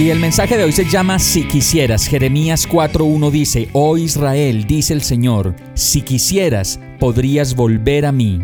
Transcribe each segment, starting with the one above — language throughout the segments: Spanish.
Y el mensaje de hoy se llama Si quisieras. Jeremías 4.1 dice, Oh Israel, dice el Señor, si quisieras, podrías volver a mí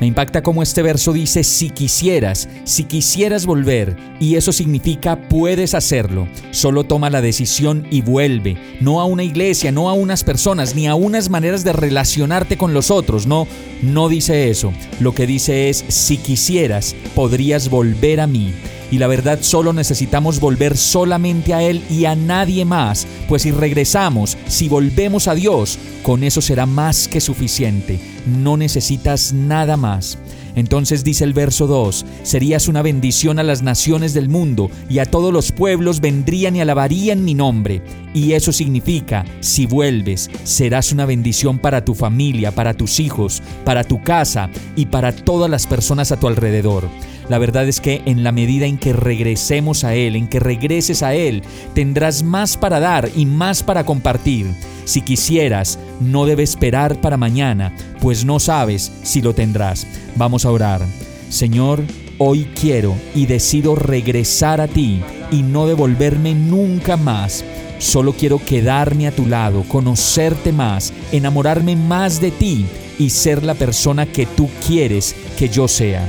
me impacta cómo este verso dice, si quisieras, si quisieras volver, y eso significa puedes hacerlo. Solo toma la decisión y vuelve, no a una iglesia, no a unas personas, ni a unas maneras de relacionarte con los otros, no, no dice eso. Lo que dice es, si quisieras, podrías volver a mí y la verdad solo necesitamos volver solamente a Él y a nadie más, pues si regresamos, si volvemos a Dios, con eso será más que suficiente, no necesitas nada más. Entonces dice el verso 2, serías una bendición a las naciones del mundo y a todos los pueblos vendrían y alabarían mi nombre. Y eso significa, si vuelves, serás una bendición para tu familia, para tus hijos, para tu casa y para todas las personas a tu alrededor. La verdad es que en la medida en que regresemos a Él, en que regreses a Él, tendrás más para dar y más para compartir. Si quisieras, no debes esperar para mañana, pues no sabes si lo tendrás. Vamos a orar. Señor, hoy quiero y decido regresar a ti y no devolverme nunca más. Solo quiero quedarme a tu lado, conocerte más, enamorarme más de ti y ser la persona que tú quieres que yo sea